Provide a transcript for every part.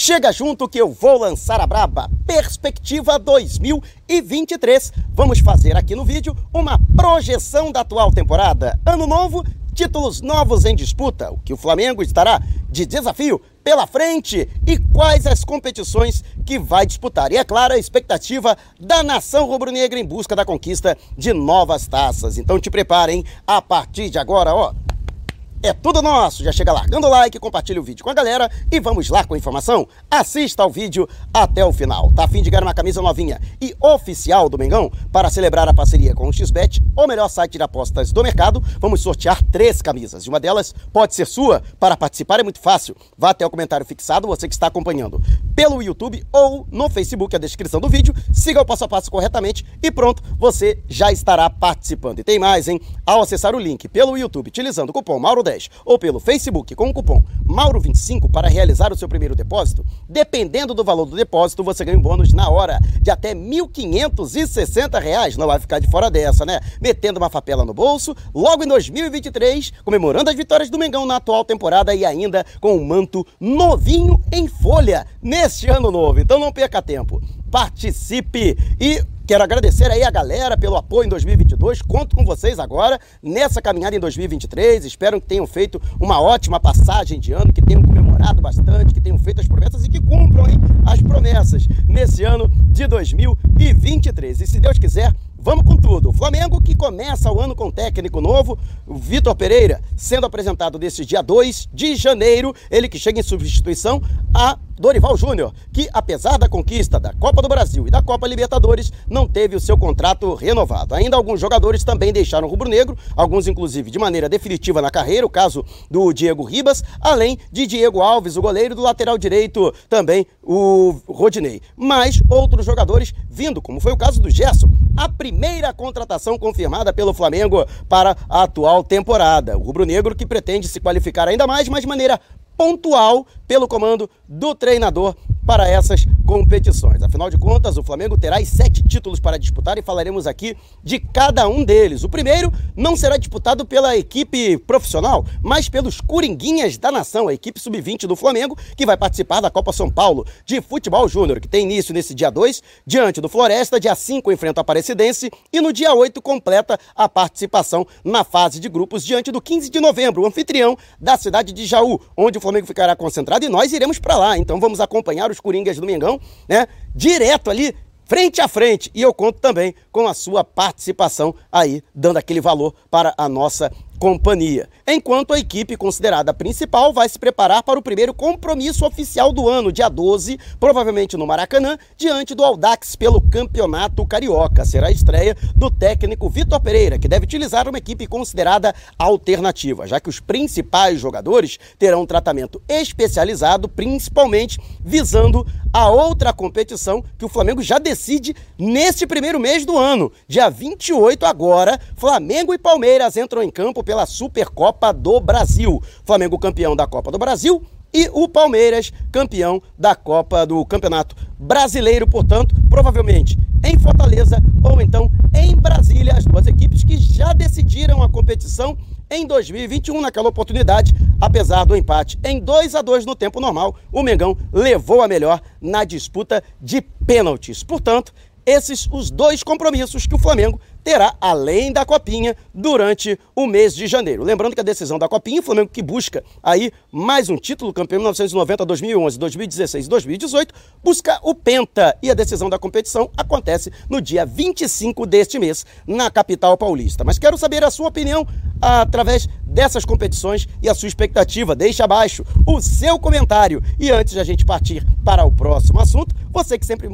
Chega junto que eu vou lançar a braba Perspectiva 2023. Vamos fazer aqui no vídeo uma projeção da atual temporada. Ano novo, títulos novos em disputa, o que o Flamengo estará de desafio pela frente e quais as competições que vai disputar. E é claro, a expectativa da nação rubro-negra em busca da conquista de novas taças. Então te preparem a partir de agora, ó. É tudo nosso. Já chega largando o like, compartilha o vídeo com a galera e vamos lá com a informação. Assista ao vídeo até o final. Tá a fim de ganhar uma camisa novinha e oficial do Mengão para celebrar a parceria com o XBET, o melhor site de apostas do mercado. Vamos sortear três camisas e uma delas pode ser sua. Para participar é muito fácil. Vá até o comentário fixado, você que está acompanhando pelo YouTube ou no Facebook, a descrição do vídeo. Siga o passo a passo corretamente e pronto, você já estará participando. E tem mais, hein? Ao acessar o link pelo YouTube utilizando o cupom Mauro 10 ou pelo Facebook com o cupom Mauro25 para realizar o seu primeiro depósito, dependendo do valor do depósito, você ganha um bônus na hora de até R$ 1.560. Não vai ficar de fora dessa, né? Metendo uma papela no bolso, logo em 2023, comemorando as vitórias do Mengão na atual temporada e ainda com um manto novinho em folha neste ano novo. Então não perca tempo. Participe e Quero agradecer aí a galera pelo apoio em 2022. Conto com vocês agora nessa caminhada em 2023. Espero que tenham feito uma ótima passagem de ano, que tenham comemorado bastante, que tenham feito as promessas e que cumpram hein, as promessas nesse ano de 2023. E se Deus quiser, Vamos com tudo. Flamengo que começa o ano com técnico novo, Vitor Pereira, sendo apresentado nesse dia 2 de janeiro, ele que chega em substituição a Dorival Júnior, que apesar da conquista da Copa do Brasil e da Copa Libertadores, não teve o seu contrato renovado. Ainda alguns jogadores também deixaram o rubro-negro, alguns inclusive de maneira definitiva na carreira, o caso do Diego Ribas, além de Diego Alves, o goleiro do lateral direito, também o Rodinei. Mas outros jogadores vindo, como foi o caso do Gerson, a primeira contratação confirmada pelo Flamengo para a atual temporada. O rubro-negro que pretende se qualificar ainda mais, mas de maneira pontual pelo comando do treinador para essas competições. Afinal de contas, o Flamengo terá sete títulos para disputar e falaremos aqui de cada um deles. O primeiro não será disputado pela equipe profissional, mas pelos Coringuinhas da Nação, a equipe sub-20 do Flamengo, que vai participar da Copa São Paulo de Futebol Júnior, que tem início nesse dia 2, diante do Floresta, dia 5 enfrenta a Aparecidense e no dia 8 completa a participação na fase de grupos diante do 15 de novembro, o anfitrião da cidade de Jaú, onde o Flamengo ficará concentrado e nós iremos para lá. Então vamos acompanhar os Coringas do Mengão, né? Direto ali, frente a frente. E eu conto também com a sua participação aí, dando aquele valor para a nossa companhia. Enquanto a equipe considerada principal vai se preparar para o primeiro compromisso oficial do ano, dia 12, provavelmente no Maracanã, diante do Aldax pelo Campeonato Carioca. Será a estreia do técnico Vitor Pereira, que deve utilizar uma equipe considerada alternativa, já que os principais jogadores terão um tratamento especializado, principalmente visando a outra competição que o Flamengo já decide neste primeiro mês do ano. Dia 28 agora, Flamengo e Palmeiras entram em campo pela Supercopa do Brasil. Flamengo campeão da Copa do Brasil e o Palmeiras campeão da Copa do Campeonato Brasileiro, portanto, provavelmente em Fortaleza ou então em Brasília, as duas equipes que já decidiram a competição em 2021, naquela oportunidade, apesar do empate em 2 a 2 no tempo normal, o Mengão levou a melhor na disputa de pênaltis. Portanto, esses os dois compromissos que o Flamengo terá além da Copinha durante o mês de janeiro. Lembrando que a decisão da Copinha, o Flamengo que busca aí mais um título, campeão 1990, 2011, 2016 e 2018, busca o Penta e a decisão da competição acontece no dia 25 deste mês na capital paulista. Mas quero saber a sua opinião através dessas competições e a sua expectativa. Deixe abaixo o seu comentário. E antes de a gente partir para o próximo assunto, você que sempre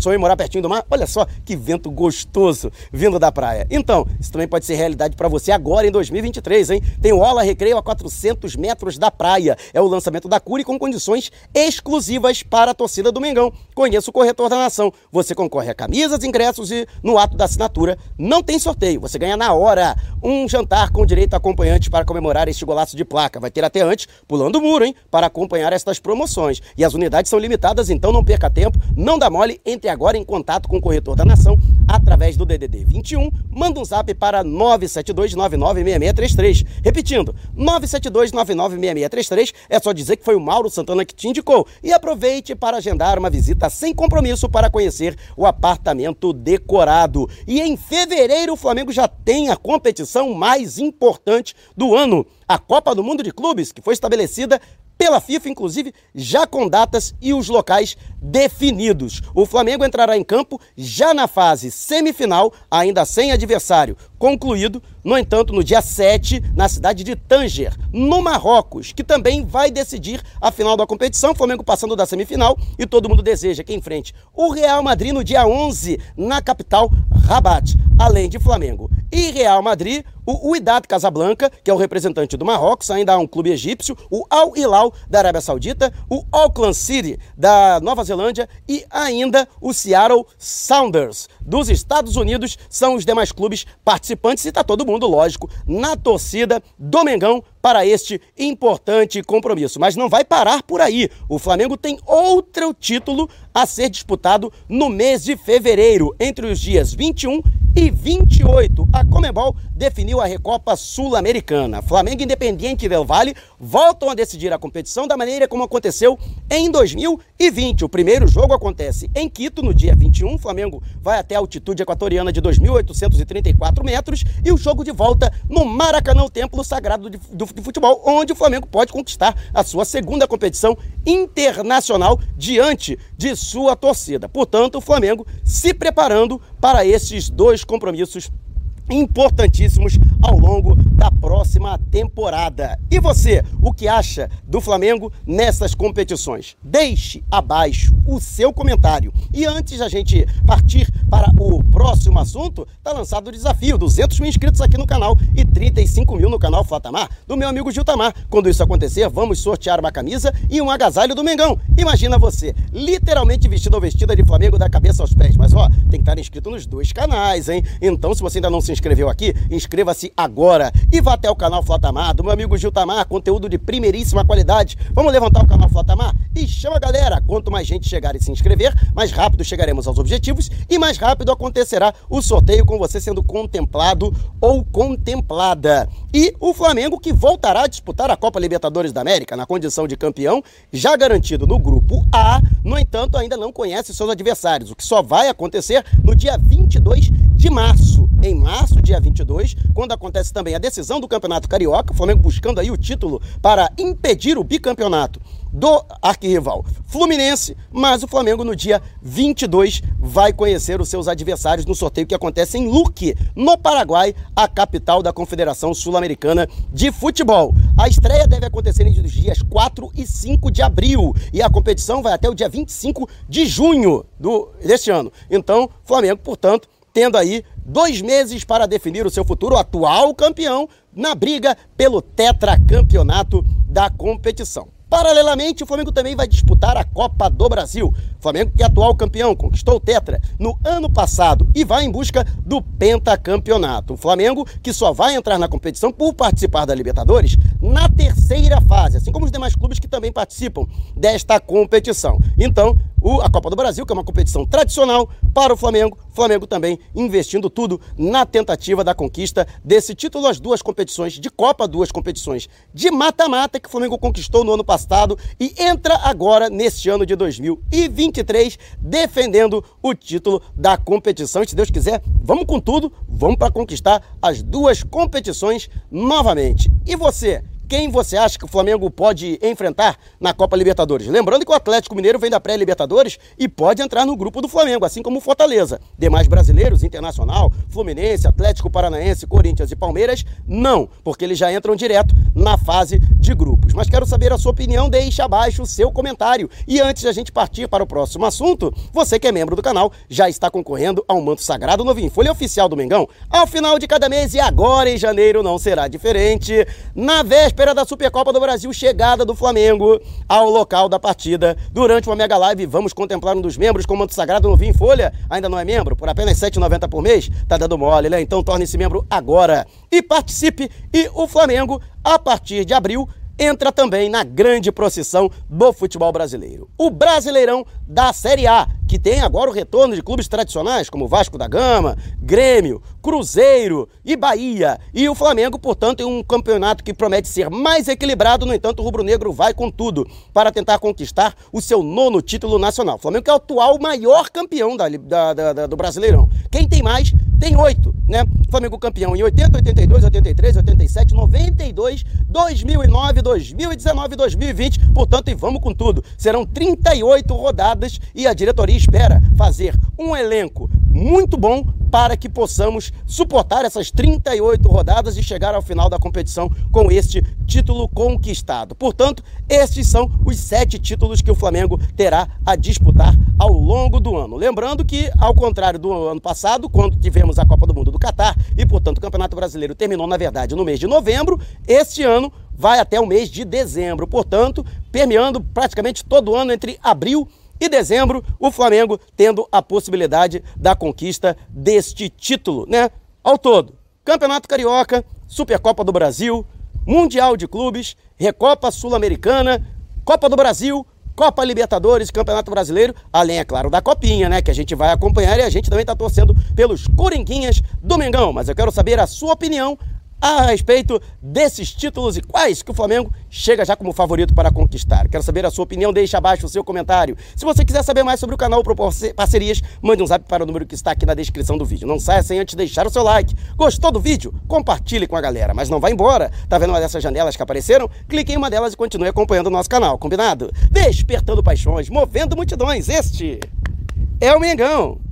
sonhou em morar pertinho do mar, olha só que vento gostoso vindo da praia. Então, isso também pode ser realidade para você agora em 2023, hein? Tem o Ola Recreio a 400 metros da praia. É o lançamento da Cure com condições exclusivas para a torcida do Mengão. Conheça o corretor da nação. Você concorre a camisas, ingressos e no ato da assinatura não tem sorteio. Você ganha na hora um jantar com direito a acompanhante para comemorar este golaço de placa. Vai ter até antes, pulando o muro, hein? Para acompanhar estas promoções. E as unidades são limitadas, então não perca tempo, não dá mole, entre agora em contato com o corretor da nação através do DDD 21, manda um zap para 972996633. Repetindo, 972996633, é só dizer que foi o Mauro Santana que te indicou e aproveite para agendar uma visita sem compromisso para conhecer o apartamento decorado. E em fevereiro o Flamengo já tem a competição mais importante do ano, a Copa do Mundo de Clubes, que foi estabelecida pela FIFA, inclusive, já com datas e os locais definidos. O Flamengo entrará em campo já na fase semifinal, ainda sem adversário concluído, no entanto, no dia 7, na cidade de Tanger, no Marrocos, que também vai decidir a final da competição. Flamengo passando da semifinal e todo mundo deseja que enfrente o Real Madrid no dia 11, na capital Rabat, além de Flamengo e Real Madrid, o Wydad Casablanca, que é o representante do Marrocos, ainda há um clube egípcio, o Al Hilal da Arábia Saudita, o Auckland City da Nova Zelândia e ainda o Seattle Sounders. Dos Estados Unidos são os demais clubes participantes e está todo mundo, lógico, na torcida do Mengão para este importante compromisso. Mas não vai parar por aí. O Flamengo tem outro título a ser disputado no mês de fevereiro, entre os dias 21 e 28. A Comebol definiu a Recopa Sul-Americana. Flamengo Independiente del Vale voltam a decidir a competição da maneira como aconteceu em 2020. O primeiro jogo acontece em Quito no dia 21. O Flamengo vai até a altitude equatoriana de 2.834 metros e o jogo de volta no Maracanã, o templo sagrado do, de futebol, onde o Flamengo pode conquistar a sua segunda competição internacional diante de sua torcida. Portanto, o Flamengo se preparando para esses dois compromissos importantíssimos ao longo da próxima temporada. E você, o que acha do Flamengo nessas competições? Deixe abaixo o seu comentário. E antes da gente partir para o próximo assunto, está lançado o desafio: 200 mil inscritos aqui no canal e 35 mil no canal Flatamar, do meu amigo Giltamar. Quando isso acontecer, vamos sortear uma camisa e um agasalho do Mengão. Imagina você, literalmente vestido ou vestida de Flamengo da cabeça aos pés. Mas ó, tem que estar inscrito nos dois canais, hein? Então, se você ainda não se inscreveu aqui, inscreva-se agora e vá até o canal Flatamar, do meu amigo Giltamar, conteúdo de primeiríssima qualidade. Vamos levantar o canal Flatamar e chama a galera. Quanto mais gente chegar e se inscrever, mais rápido chegaremos aos objetivos e mais rápido acontecerá o sorteio com você sendo contemplado ou contemplada. E o Flamengo que voltará a disputar a Copa Libertadores da América na condição de campeão, já garantido no grupo A, no entanto, ainda não conhece seus adversários, o que só vai acontecer no dia 22 de março. Em março, dia 22, quando acontece também a decisão do Campeonato Carioca, o Flamengo buscando aí o título para impedir o bicampeonato do arquirrival Fluminense, mas o Flamengo no dia 22 vai conhecer os seus adversários no sorteio que acontece em Luque, no Paraguai, a capital da Confederação Sul-Americana de Futebol. A estreia deve acontecer entre os dias 4 e 5 de abril e a competição vai até o dia 25 de junho do, deste ano. Então, Flamengo, portanto, tendo aí dois meses para definir o seu futuro atual campeão na briga pelo tetracampeonato da competição. Paralelamente, o Flamengo também vai disputar a Copa do Brasil. O Flamengo, que é atual campeão, conquistou o Tetra no ano passado e vai em busca do pentacampeonato. O Flamengo, que só vai entrar na competição por participar da Libertadores na terceira fase, assim como os demais clubes que também participam desta competição. Então, a Copa do Brasil, que é uma competição tradicional para o Flamengo. Flamengo também investindo tudo na tentativa da conquista desse título, as duas competições de Copa, duas competições de mata-mata que o Flamengo conquistou no ano passado e entra agora neste ano de 2023 defendendo o título da competição. E se Deus quiser, vamos com tudo, vamos para conquistar as duas competições novamente. E você? Quem você acha que o Flamengo pode enfrentar na Copa Libertadores. Lembrando que o Atlético Mineiro vem da pré-Libertadores e pode entrar no grupo do Flamengo, assim como o Fortaleza. Demais brasileiros, Internacional, Fluminense, Atlético Paranaense, Corinthians e Palmeiras, não, porque eles já entram direto na fase de grupos. Mas quero saber a sua opinião, deixe abaixo o seu comentário. E antes de a gente partir para o próximo assunto, você que é membro do canal já está concorrendo ao manto sagrado novinho, folha oficial do Mengão, ao final de cada mês e agora em janeiro não será diferente. Na véspera véspera da Supercopa do Brasil, chegada do Flamengo ao local da partida. Durante uma mega live, vamos contemplar um dos membros com manto sagrado no Vinho Folha. Ainda não é membro? Por apenas R$ 7,90 por mês? Tá dando mole, né? Então torne-se membro agora e participe. E o Flamengo, a partir de abril, entra também na grande procissão do futebol brasileiro. O Brasileirão da Série A, que tem agora o retorno de clubes tradicionais como Vasco da Gama, Grêmio, Cruzeiro e Bahia. E o Flamengo, portanto, em um campeonato que promete ser mais equilibrado, no entanto, o rubro-negro vai com tudo para tentar conquistar o seu nono título nacional. O Flamengo é o atual maior campeão da, da, da, do Brasileirão. Quem tem mais tem oito, né? Flamengo campeão em 80, 82, 83, 87, 92, 2009, 2019 2020. Portanto, e vamos com tudo. Serão 38 rodadas e a diretoria espera fazer um elenco muito bom para que possamos suportar essas 38 rodadas e chegar ao final da competição com este título conquistado. Portanto, estes são os sete títulos que o Flamengo terá a disputar ao longo do ano. Lembrando que, ao contrário do ano passado, quando tivemos a Copa do Mundo do Catar e, portanto, o Campeonato Brasileiro terminou, na verdade, no mês de novembro, este ano vai até o mês de dezembro. Portanto, permeando praticamente todo ano entre abril e dezembro, o Flamengo tendo a possibilidade da conquista deste título, né? Ao todo, Campeonato Carioca, Supercopa do Brasil, Mundial de Clubes, Recopa Sul-Americana, Copa do Brasil, Copa Libertadores, Campeonato Brasileiro, além, é claro, da Copinha, né? Que a gente vai acompanhar e a gente também está torcendo pelos Coringuinhas do Mengão. Mas eu quero saber a sua opinião a respeito desses títulos e quais que o Flamengo chega já como favorito para conquistar. Quero saber a sua opinião, deixe abaixo o seu comentário. Se você quiser saber mais sobre o canal propor parcerias, mande um zap para o número que está aqui na descrição do vídeo. Não saia sem antes deixar o seu like. Gostou do vídeo? Compartilhe com a galera, mas não vá embora. Tá vendo uma dessas janelas que apareceram? Clique em uma delas e continue acompanhando o nosso canal, combinado? Despertando paixões, movendo multidões, este é o Mengão.